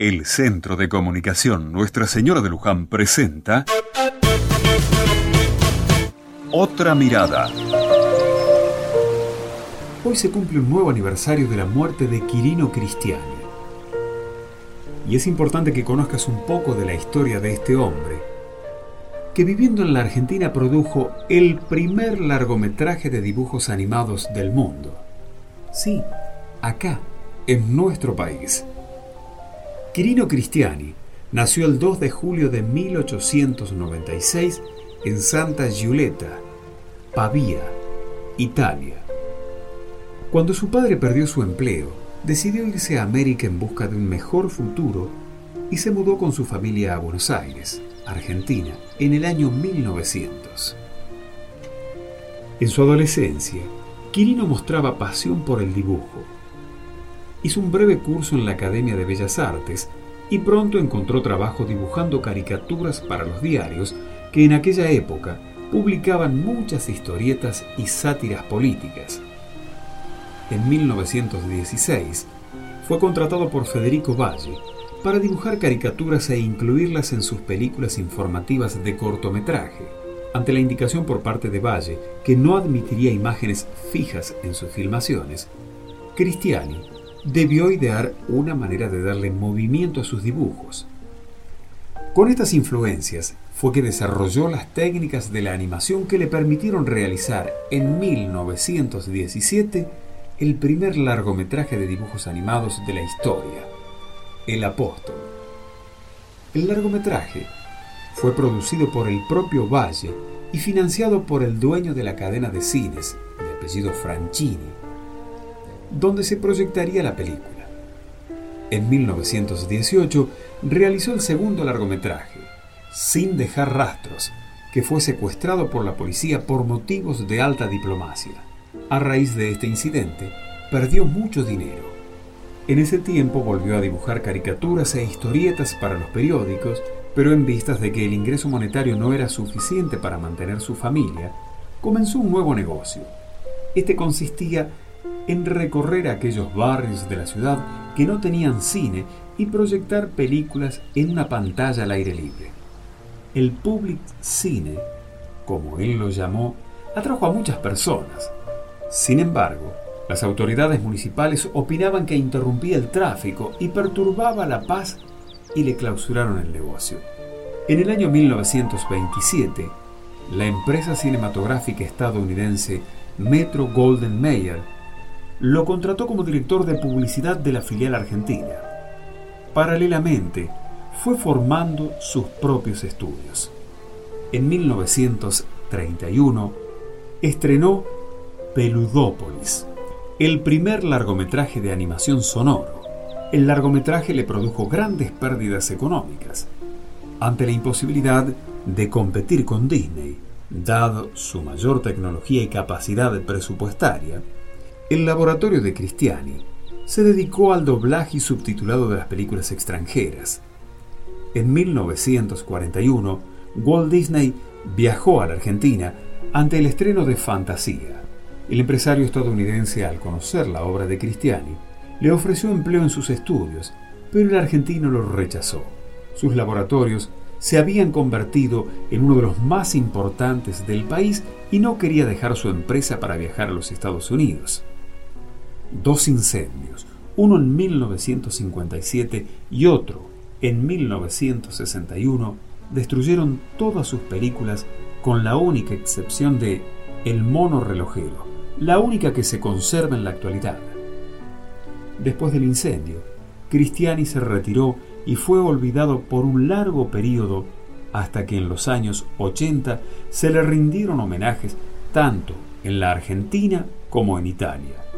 El Centro de Comunicación Nuestra Señora de Luján presenta Otra Mirada. Hoy se cumple un nuevo aniversario de la muerte de Quirino Cristiani. Y es importante que conozcas un poco de la historia de este hombre, que viviendo en la Argentina produjo el primer largometraje de dibujos animados del mundo. Sí, acá, en nuestro país. Quirino Cristiani nació el 2 de julio de 1896 en Santa Giulietta, Pavía, Italia. Cuando su padre perdió su empleo, decidió irse a América en busca de un mejor futuro y se mudó con su familia a Buenos Aires, Argentina, en el año 1900. En su adolescencia, Quirino mostraba pasión por el dibujo. Hizo un breve curso en la Academia de Bellas Artes y pronto encontró trabajo dibujando caricaturas para los diarios que en aquella época publicaban muchas historietas y sátiras políticas. En 1916 fue contratado por Federico Valle para dibujar caricaturas e incluirlas en sus películas informativas de cortometraje, ante la indicación por parte de Valle que no admitiría imágenes fijas en sus filmaciones, Cristiani debió idear una manera de darle movimiento a sus dibujos. Con estas influencias fue que desarrolló las técnicas de la animación que le permitieron realizar en 1917 el primer largometraje de dibujos animados de la historia, El Apóstol. El largometraje fue producido por el propio Valle y financiado por el dueño de la cadena de cines, de apellido Franchini, donde se proyectaría la película. En 1918 realizó el segundo largometraje, Sin dejar rastros, que fue secuestrado por la policía por motivos de alta diplomacia. A raíz de este incidente, perdió mucho dinero. En ese tiempo volvió a dibujar caricaturas e historietas para los periódicos, pero en vistas de que el ingreso monetario no era suficiente para mantener su familia, comenzó un nuevo negocio. Este consistía en recorrer aquellos barrios de la ciudad que no tenían cine y proyectar películas en una pantalla al aire libre. El public cine, como él lo llamó, atrajo a muchas personas. Sin embargo, las autoridades municipales opinaban que interrumpía el tráfico y perturbaba la paz y le clausuraron el negocio. En el año 1927, la empresa cinematográfica estadounidense Metro Golden Mayer lo contrató como director de publicidad de la filial argentina. Paralelamente, fue formando sus propios estudios. En 1931 estrenó Peludópolis, el primer largometraje de animación sonoro. El largometraje le produjo grandes pérdidas económicas. Ante la imposibilidad de competir con Disney, dado su mayor tecnología y capacidad presupuestaria, el laboratorio de Cristiani se dedicó al doblaje y subtitulado de las películas extranjeras. En 1941, Walt Disney viajó a la Argentina ante el estreno de Fantasía. El empresario estadounidense, al conocer la obra de Cristiani, le ofreció empleo en sus estudios, pero el argentino lo rechazó. Sus laboratorios se habían convertido en uno de los más importantes del país y no quería dejar su empresa para viajar a los Estados Unidos dos incendios, uno en 1957 y otro en 1961, destruyeron todas sus películas con la única excepción de El mono relojero, la única que se conserva en la actualidad. Después del incendio, Cristiani se retiró y fue olvidado por un largo periodo hasta que en los años 80 se le rindieron homenajes tanto en la Argentina como en Italia.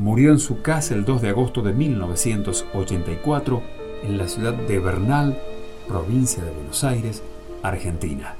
Murió en su casa el 2 de agosto de 1984 en la ciudad de Bernal, provincia de Buenos Aires, Argentina.